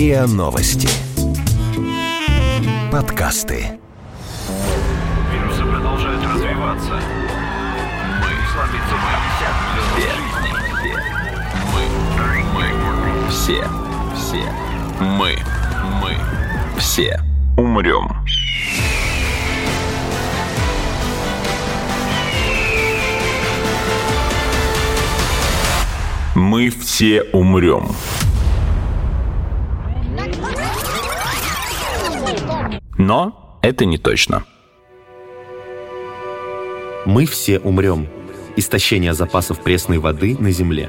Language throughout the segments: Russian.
РИА Новости. Подкасты. Вирусы продолжают развиваться. Мы сломиться мы. Все. Мы. Мы. Все. Все. Мы. Мы. Все. Умрем. Мы все умрем. Но это не точно. Мы все умрем. Истощение запасов пресной воды на Земле.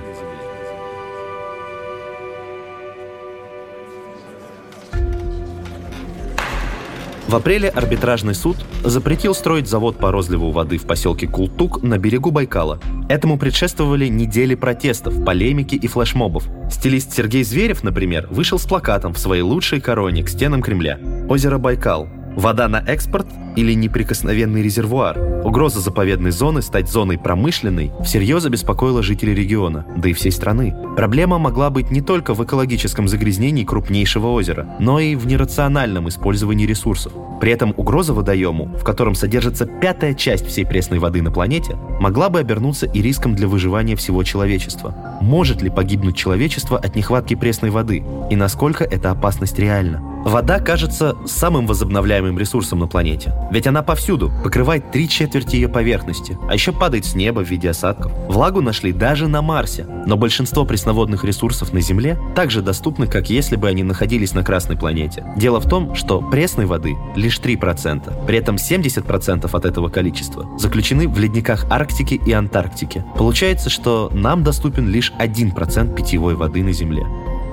В апреле арбитражный суд запретил строить завод по розливу воды в поселке Култук на берегу Байкала. Этому предшествовали недели протестов, полемики и флешмобов. Стилист Сергей Зверев, например, вышел с плакатом в своей лучшей короне к стенам Кремля. Озеро Байкал. Вода на экспорт или неприкосновенный резервуар. Угроза заповедной зоны стать зоной промышленной всерьез обеспокоила жителей региона, да и всей страны. Проблема могла быть не только в экологическом загрязнении крупнейшего озера, но и в нерациональном использовании ресурсов. При этом угроза водоему, в котором содержится пятая часть всей пресной воды на планете, могла бы обернуться и риском для выживания всего человечества. Может ли погибнуть человечество от нехватки пресной воды? И насколько эта опасность реальна? Вода кажется самым возобновляемым ресурсом на планете. Ведь она повсюду, покрывает три четверти ее поверхности, а еще падает с неба в виде осадков. Влагу нашли даже на Марсе, но большинство пресноводных ресурсов на Земле также доступны, как если бы они находились на Красной планете. Дело в том, что пресной воды лишь 3%, при этом 70% от этого количества заключены в ледниках Арктики и Антарктики. Получается, что нам доступен лишь 1% питьевой воды на Земле.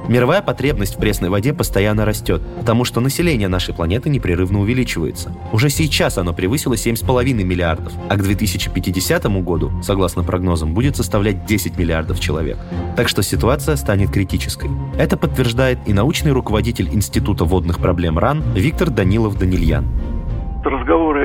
Мировая потребность в пресной воде постоянно растет, потому что население нашей планеты непрерывно увеличивается. Уже сейчас оно превысило 7,5 миллиардов, а к 2050 году, согласно прогнозам, будет составлять 10 миллиардов человек. Так что ситуация станет критической. Это подтверждает и научный руководитель Института водных проблем РАН Виктор Данилов-Данильян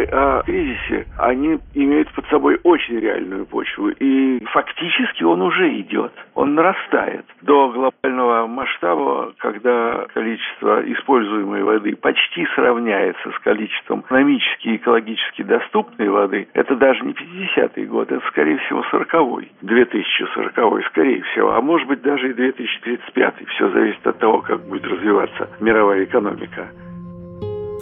разговоры кризисе, они имеют под собой очень реальную почву. И фактически он уже идет, он нарастает до глобального масштаба, когда количество используемой воды почти сравняется с количеством экономически и экологически доступной воды. Это даже не 50-й год, это, скорее всего, 40-й, 2040-й, скорее всего, а может быть даже и 2035-й. Все зависит от того, как будет развиваться мировая экономика.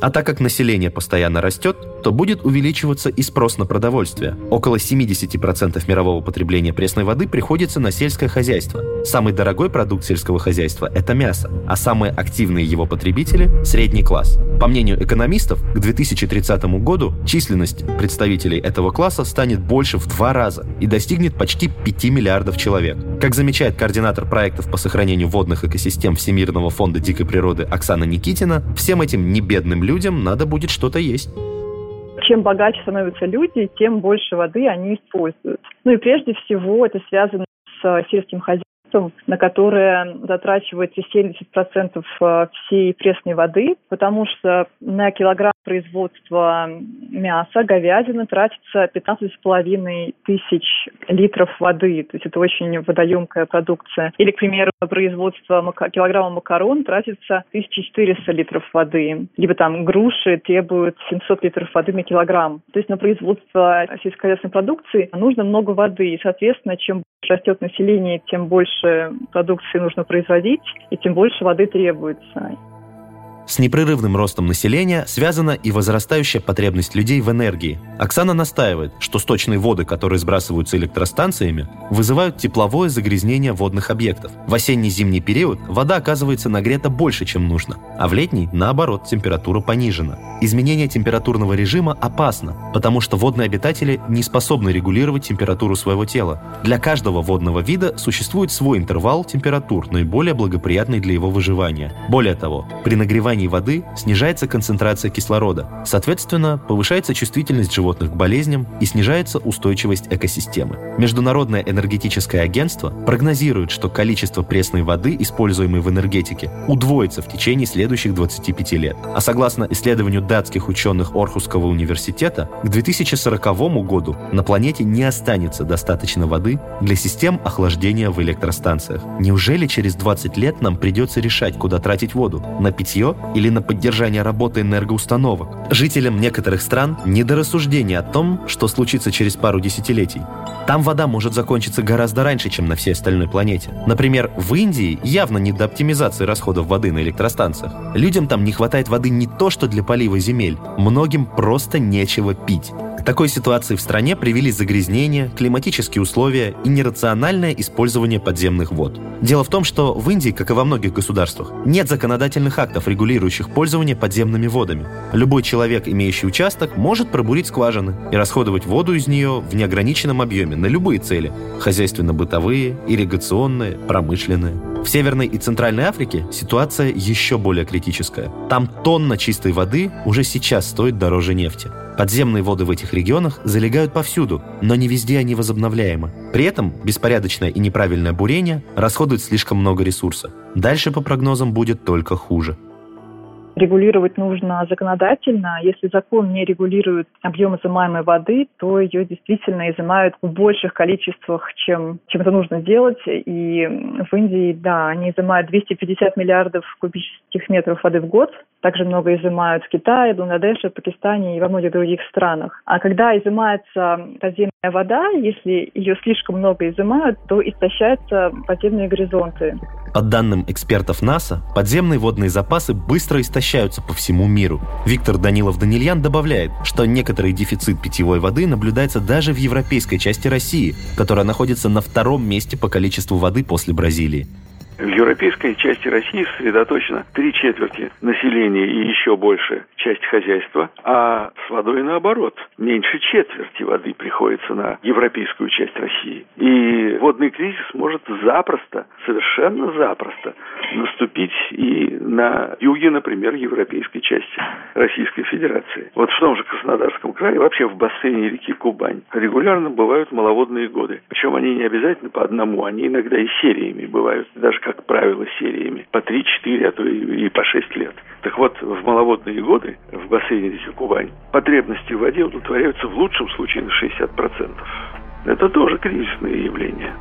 А так как население постоянно растет, то будет увеличиваться и спрос на продовольствие. Около 70% мирового потребления пресной воды приходится на сельское хозяйство. Самый дорогой продукт сельского хозяйства – это мясо, а самые активные его потребители – средний класс. По мнению экономистов, к 2030 году численность представителей этого класса станет больше в два раза и достигнет почти 5 миллиардов человек. Как замечает координатор проектов по сохранению водных экосистем Всемирного фонда дикой природы Оксана Никитина, всем этим небедным людям надо будет что-то есть. Чем богаче становятся люди, тем больше воды они используют. Ну и прежде всего это связано с сельским хозяйством средством, на которое затрачивается 70% э, всей пресной воды, потому что на килограмм производства мяса, говядины тратится 15,5 тысяч литров воды. То есть это очень водоемкая продукция. Или, к примеру, производство килограмма макарон тратится 1400 литров воды. Либо там груши требуют 700 литров воды на килограмм. То есть на производство сельскохозяйственной продукции нужно много воды. И, соответственно, чем растет население, тем больше продукции нужно производить, и тем больше воды требуется. С непрерывным ростом населения связана и возрастающая потребность людей в энергии. Оксана настаивает, что сточные воды, которые сбрасываются электростанциями, вызывают тепловое загрязнение водных объектов. В осенне-зимний период вода оказывается нагрета больше, чем нужно, а в летний, наоборот, температура понижена. Изменение температурного режима опасно, потому что водные обитатели не способны регулировать температуру своего тела. Для каждого водного вида существует свой интервал температур, наиболее благоприятный для его выживания. Более того, при нагревании состоянии воды снижается концентрация кислорода. Соответственно, повышается чувствительность животных к болезням и снижается устойчивость экосистемы. Международное энергетическое агентство прогнозирует, что количество пресной воды, используемой в энергетике, удвоится в течение следующих 25 лет. А согласно исследованию датских ученых Орхусского университета, к 2040 году на планете не останется достаточно воды для систем охлаждения в электростанциях. Неужели через 20 лет нам придется решать, куда тратить воду? На питье или на поддержание работы энергоустановок? Жителям некоторых стран не до рассуждения о том, что случится через пару десятилетий. Там вода может закончиться гораздо раньше, чем на всей остальной планете. Например, в Индии явно не до оптимизации расходов воды на электростанциях. Людям там не хватает воды не то, что для полива земель. Многим просто нечего пить. К такой ситуации в стране привели загрязнение, климатические условия и нерациональное использование подземных вод. Дело в том, что в Индии, как и во многих государствах, нет законодательных актов, регулирующих пользование подземными водами. Любой человек, имеющий участок, может пробурить скважины и расходовать воду из нее в неограниченном объеме на любые цели – хозяйственно-бытовые, ирригационные, промышленные. В Северной и Центральной Африке ситуация еще более критическая. Там тонна чистой воды уже сейчас стоит дороже нефти. Подземные воды в этих регионах залегают повсюду, но не везде они возобновляемы. При этом беспорядочное и неправильное бурение расходует слишком много ресурса. Дальше, по прогнозам, будет только хуже регулировать нужно законодательно. Если закон не регулирует объем изымаемой воды, то ее действительно изымают в больших количествах, чем, чем это нужно делать. И в Индии, да, они изымают 250 миллиардов кубических метров воды в год. Также много изымают в Китае, Бангладеше, Пакистане и во многих других странах. А когда изымается подземная вода, если ее слишком много изымают, то истощаются подземные горизонты. По данным экспертов НАСА, подземные водные запасы быстро истощаются по всему миру. Виктор Данилов-Данильян добавляет, что некоторый дефицит питьевой воды наблюдается даже в европейской части России, которая находится на втором месте по количеству воды после Бразилии. В европейской части России сосредоточено три четверти населения и еще больше часть хозяйства, а с водой наоборот. Меньше четверти воды приходится на европейскую часть России. И водный кризис может запросто, совершенно запросто наступить и на юге, например, европейской части Российской Федерации. Вот в том же Краснодарском крае, вообще в бассейне реки Кубань, регулярно бывают маловодные годы. Причем они не обязательно по одному, они иногда и сериями бывают, даже как правило, сериями по 3-4, а то и, по 6 лет. Так вот, в маловодные годы в бассейне реки Кубань потребности в воде удовлетворяются в лучшем случае на 60%. Это тоже кризисное явление.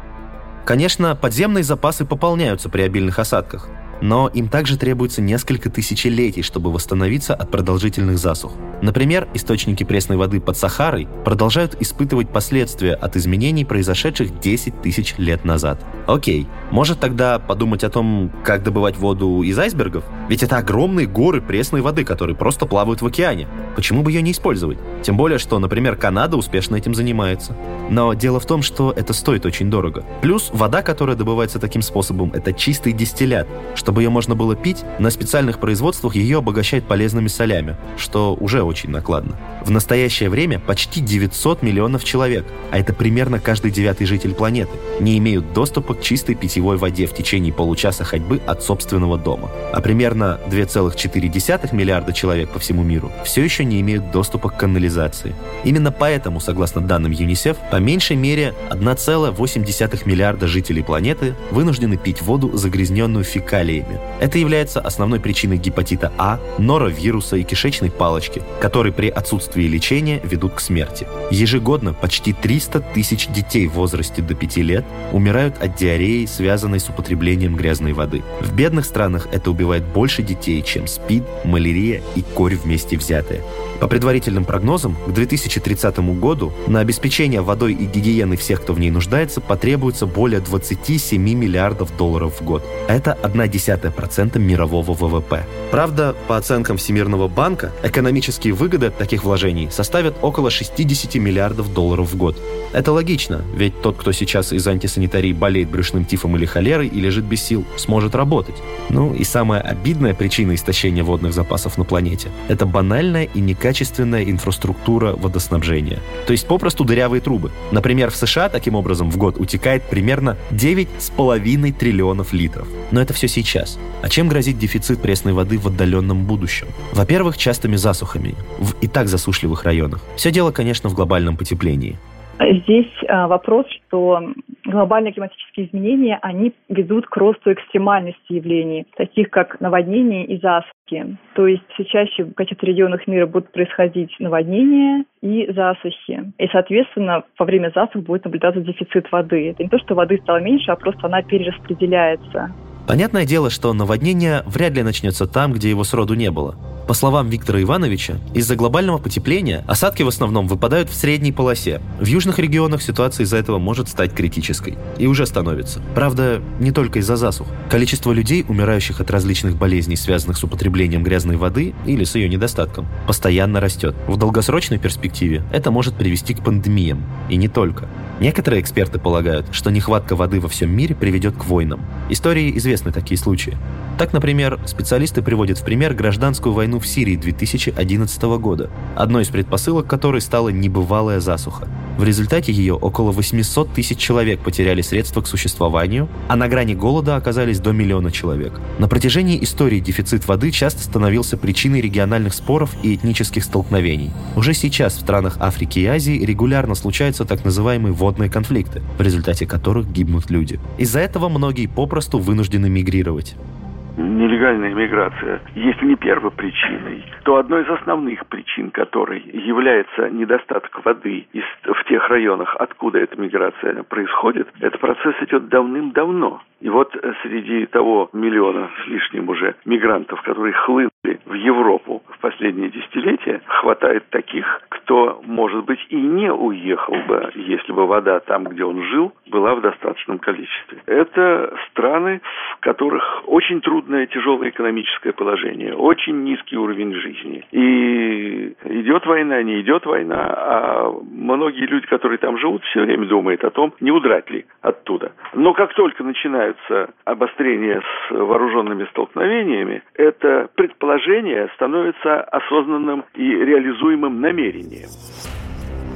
Конечно, подземные запасы пополняются при обильных осадках – но им также требуется несколько тысячелетий, чтобы восстановиться от продолжительных засух. Например, источники пресной воды под Сахарой продолжают испытывать последствия от изменений, произошедших 10 тысяч лет назад. Окей, может тогда подумать о том, как добывать воду из айсбергов? Ведь это огромные горы пресной воды, которые просто плавают в океане. Почему бы ее не использовать? Тем более, что, например, Канада успешно этим занимается. Но дело в том, что это стоит очень дорого. Плюс вода, которая добывается таким способом, это чистый дистиллят, что чтобы ее можно было пить, на специальных производствах ее обогащают полезными солями, что уже очень накладно. В настоящее время почти 900 миллионов человек, а это примерно каждый девятый житель планеты, не имеют доступа к чистой питьевой воде в течение получаса ходьбы от собственного дома. А примерно 2,4 миллиарда человек по всему миру все еще не имеют доступа к канализации. Именно поэтому, согласно данным ЮНИСЕФ, по меньшей мере 1,8 миллиарда жителей планеты вынуждены пить воду, загрязненную фекалией бактериями. Это является основной причиной гепатита А, норовируса и кишечной палочки, которые при отсутствии лечения ведут к смерти. Ежегодно почти 300 тысяч детей в возрасте до 5 лет умирают от диареи, связанной с употреблением грязной воды. В бедных странах это убивает больше детей, чем СПИД, малярия и корь вместе взятые. По предварительным прогнозам, к 2030 году на обеспечение водой и гигиены всех, кто в ней нуждается, потребуется более 27 миллиардов долларов в год. Это 1,1% мирового ВВП. Правда, по оценкам Всемирного банка, экономические выгоды от таких вложений составят около 60 миллиардов долларов в год. Это логично, ведь тот, кто сейчас из антисанитарии болеет брюшным тифом или холерой и лежит без сил, сможет работать. Ну и самая обидная причина истощения водных запасов на планете – это банальная и некачественная инфраструктура водоснабжения. То есть попросту дырявые трубы. Например, в США таким образом в год утекает примерно 9,5 триллионов литров. Но это все сейчас. Сейчас. А чем грозит дефицит пресной воды в отдаленном будущем? Во-первых, частыми засухами в и так засушливых районах. Все дело, конечно, в глобальном потеплении. Здесь а, вопрос, что глобальные климатические изменения, они ведут к росту экстремальности явлений, таких как наводнения и засухи. То есть все чаще в каких-то регионах мира будут происходить наводнения и засухи. И, соответственно, во время засух будет наблюдаться дефицит воды. Это не то, что воды стало меньше, а просто она перераспределяется. Понятное дело, что наводнение вряд ли начнется там, где его сроду не было. По словам Виктора Ивановича, из-за глобального потепления осадки в основном выпадают в средней полосе. В южных регионах ситуация из-за этого может стать критической. И уже становится. Правда, не только из-за засух. Количество людей, умирающих от различных болезней, связанных с употреблением грязной воды или с ее недостатком, постоянно растет. В долгосрочной перспективе это может привести к пандемиям. И не только. Некоторые эксперты полагают, что нехватка воды во всем мире приведет к войнам. Истории известны такие случаи. Так, например, специалисты приводят в пример гражданскую войну в Сирии 2011 года, одной из предпосылок которой стала небывалая засуха. В результате ее около 800 тысяч человек потеряли средства к существованию, а на грани голода оказались до миллиона человек. На протяжении истории дефицит воды часто становился причиной региональных споров и этнических столкновений. Уже сейчас в странах Африки и Азии регулярно случаются так называемые водные конфликты, в результате которых гибнут люди. Из-за этого многие попросту вынуждены мигрировать нелегальная миграция, если не первой причиной, то одной из основных причин которой является недостаток воды в тех районах, откуда эта миграция происходит, этот процесс идет давным-давно. И вот среди того миллиона с лишним уже мигрантов, которые хлынули в Европу в последние десятилетия, хватает таких, кто, может быть, и не уехал бы, если бы вода там, где он жил, была в достаточном количестве. Это страны, в которых очень трудное, тяжелое экономическое положение, очень низкий уровень жизни. И идет война, не идет война, а многие люди, которые там живут, все время думают о том, не удрать ли оттуда. Но как только начинаются обострения с вооруженными столкновениями, это предположение становится осознанным и реализуемым намерением.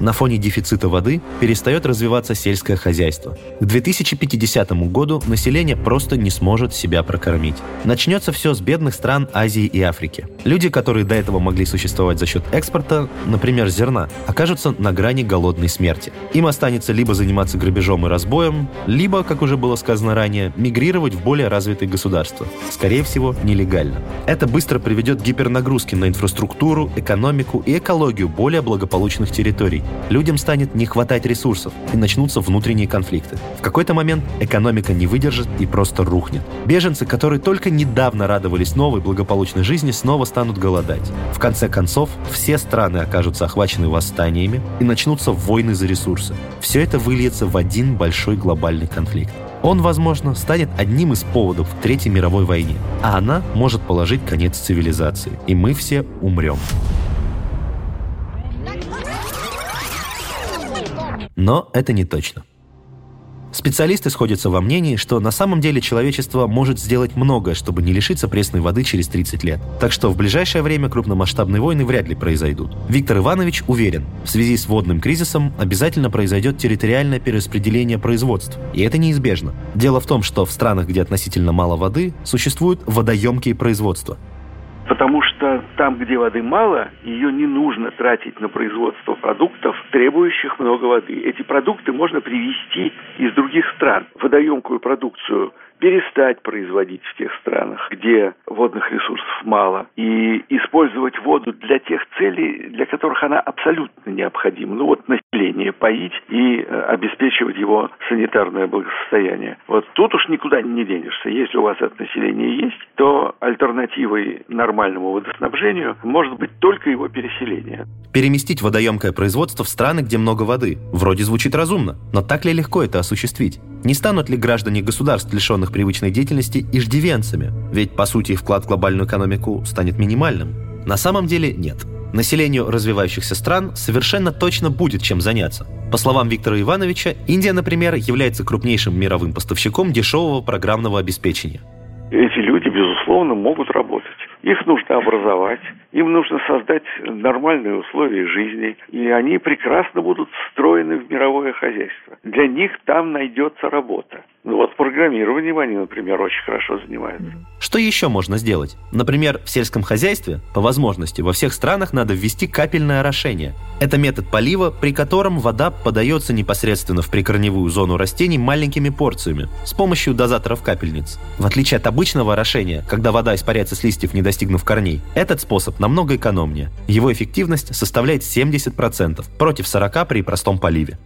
На фоне дефицита воды перестает развиваться сельское хозяйство. К 2050 году население просто не сможет себя прокормить. Начнется все с бедных стран Азии и Африки. Люди, которые до этого могли существовать за счет экспорта, например, зерна, окажутся на грани голодной смерти. Им останется либо заниматься грабежом и разбоем, либо, как уже было сказано ранее, мигрировать в более развитые государства. Скорее всего, нелегально. Это быстро приведет к гипернагрузке на инфраструктуру, экономику и экологию более благополучных территорий, людям станет не хватать ресурсов и начнутся внутренние конфликты. В какой-то момент экономика не выдержит и просто рухнет. Беженцы, которые только недавно радовались новой благополучной жизни, снова станут голодать. В конце концов, все страны окажутся охвачены восстаниями и начнутся войны за ресурсы. Все это выльется в один большой глобальный конфликт. Он, возможно, станет одним из поводов к Третьей мировой войне, а она может положить конец цивилизации, и мы все умрем. Но это не точно. Специалисты сходятся во мнении, что на самом деле человечество может сделать многое, чтобы не лишиться пресной воды через 30 лет. Так что в ближайшее время крупномасштабные войны вряд ли произойдут. Виктор Иванович уверен, в связи с водным кризисом обязательно произойдет территориальное перераспределение производств. И это неизбежно. Дело в том, что в странах, где относительно мало воды, существуют водоемкие производства. Потому что там, где воды мало, ее не нужно тратить на производство продуктов, требующих много воды. Эти продукты можно привезти из других стран. Водоемкую продукцию перестать производить в тех странах, где водных ресурсов мало, и использовать воду для тех целей, для которых она абсолютно необходима. Ну вот население поить и э, обеспечивать его санитарное благосостояние. Вот тут уж никуда не денешься. Если у вас это население есть, то альтернативой нормальному водоснабжению может быть только его переселение. Переместить водоемкое производство в страны, где много воды. Вроде звучит разумно, но так ли легко это осуществить? Не станут ли граждане государств, лишенных привычной деятельности, иждивенцами? Ведь, по сути, вклад в глобальную экономику станет минимальным. На самом деле нет. Населению развивающихся стран совершенно точно будет чем заняться. По словам Виктора Ивановича, Индия, например, является крупнейшим мировым поставщиком дешевого программного обеспечения. Эти люди, безусловно, могут работать Их нужно образовать, им нужно создать нормальные условия жизни, и они прекрасно будут встроены в мировое хозяйство. Для них там найдется работа. Ну вот программированием они, например, очень хорошо занимаются. Что еще можно сделать? Например, в сельском хозяйстве, по возможности, во всех странах надо ввести капельное орошение. Это метод полива, при котором вода подается непосредственно в прикорневую зону растений маленькими порциями с помощью дозаторов капельниц. В отличие от обычного орошения, когда вода испаряется с листьев, не достигнув корней, этот способ намного экономнее. Его эффективность составляет 70% против 40% при простом поливе.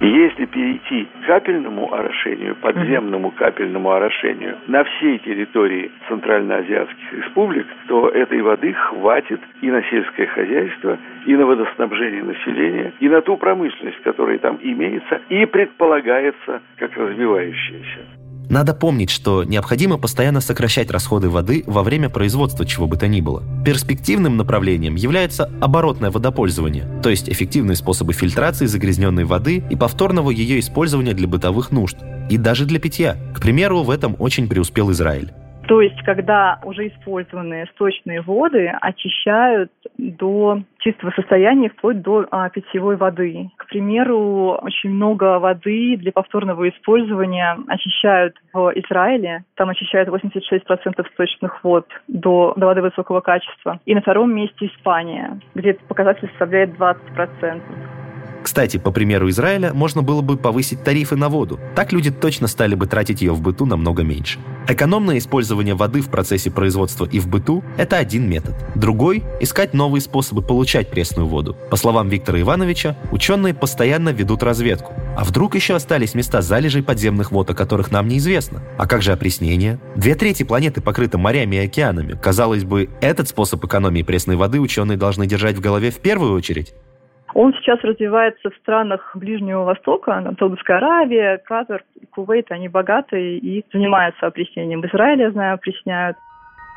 Если перейти к капельному орошению, подземному капельному орошению на всей территории центральноазиатских республик, то этой воды хватит и на сельское хозяйство, и на водоснабжение населения, и на ту промышленность, которая там имеется и предполагается как развивающаяся. Надо помнить, что необходимо постоянно сокращать расходы воды во время производства чего бы то ни было. Перспективным направлением является оборотное водопользование, то есть эффективные способы фильтрации загрязненной воды и повторного ее использования для бытовых нужд, и даже для питья. К примеру, в этом очень преуспел Израиль. То есть, когда уже использованные сточные воды очищают до чистого состояния, вплоть до а, питьевой воды. К примеру, очень много воды для повторного использования очищают в Израиле. Там очищают 86% сточных вод до, до воды высокого качества. И на втором месте Испания, где этот показатель составляет 20%. Кстати, по примеру Израиля, можно было бы повысить тарифы на воду. Так люди точно стали бы тратить ее в быту намного меньше. Экономное использование воды в процессе производства и в быту – это один метод. Другой – искать новые способы получать пресную воду. По словам Виктора Ивановича, ученые постоянно ведут разведку. А вдруг еще остались места залежей подземных вод, о которых нам неизвестно? А как же опреснение? Две трети планеты покрыты морями и океанами. Казалось бы, этот способ экономии пресной воды ученые должны держать в голове в первую очередь. Он сейчас развивается в странах Ближнего Востока, Саудовская Аравия, Катар, Кувейт, они богатые и занимаются опреснением. В Израиле, я знаю, опресняют.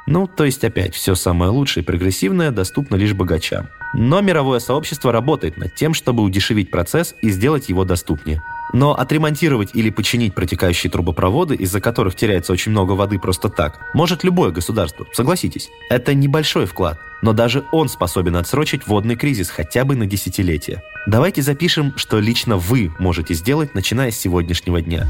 Ну, то есть опять, все самое лучшее и прогрессивное доступно лишь богачам. Но мировое сообщество работает над тем, чтобы удешевить процесс и сделать его доступнее. Но отремонтировать или починить протекающие трубопроводы, из-за которых теряется очень много воды просто так, может любое государство, согласитесь. Это небольшой вклад, но даже он способен отсрочить водный кризис хотя бы на десятилетия. Давайте запишем, что лично вы можете сделать, начиная с сегодняшнего дня.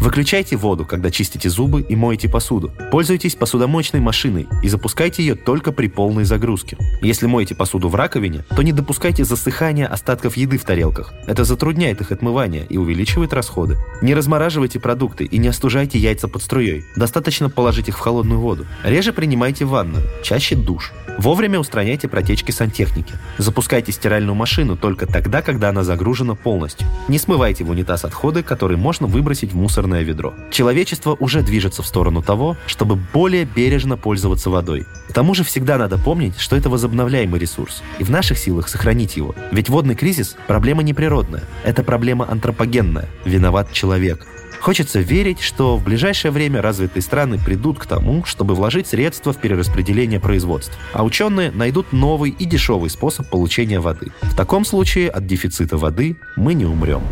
Выключайте воду, когда чистите зубы и моете посуду. Пользуйтесь посудомоечной машиной и запускайте ее только при полной загрузке. Если моете посуду в раковине, то не допускайте засыхания остатков еды в тарелках. Это затрудняет их отмывание и увеличивает расходы. Не размораживайте продукты и не остужайте яйца под струей. Достаточно положить их в холодную воду. Реже принимайте ванную, чаще душ. Вовремя устраняйте протечки сантехники. Запускайте стиральную машину только тогда, когда она загружена полностью. Не смывайте в унитаз отходы, которые можно выбросить в мусорное ведро. Человечество уже движется в сторону того, чтобы более бережно пользоваться водой. К тому же всегда надо помнить, что это возобновляемый ресурс, и в наших силах сохранить его. Ведь водный кризис – проблема не природная, это проблема антропогенная. Виноват человек – Хочется верить, что в ближайшее время развитые страны придут к тому, чтобы вложить средства в перераспределение производств, а ученые найдут новый и дешевый способ получения воды. В таком случае от дефицита воды мы не умрем.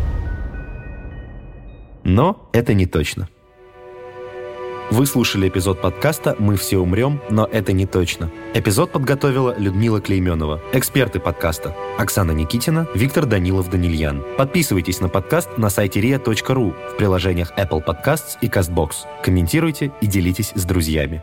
Но это не точно. Вы слушали эпизод подкаста «Мы все умрем, но это не точно». Эпизод подготовила Людмила Клейменова. Эксперты подкаста Оксана Никитина, Виктор Данилов-Данильян. Подписывайтесь на подкаст на сайте ria.ru в приложениях Apple Podcasts и CastBox. Комментируйте и делитесь с друзьями.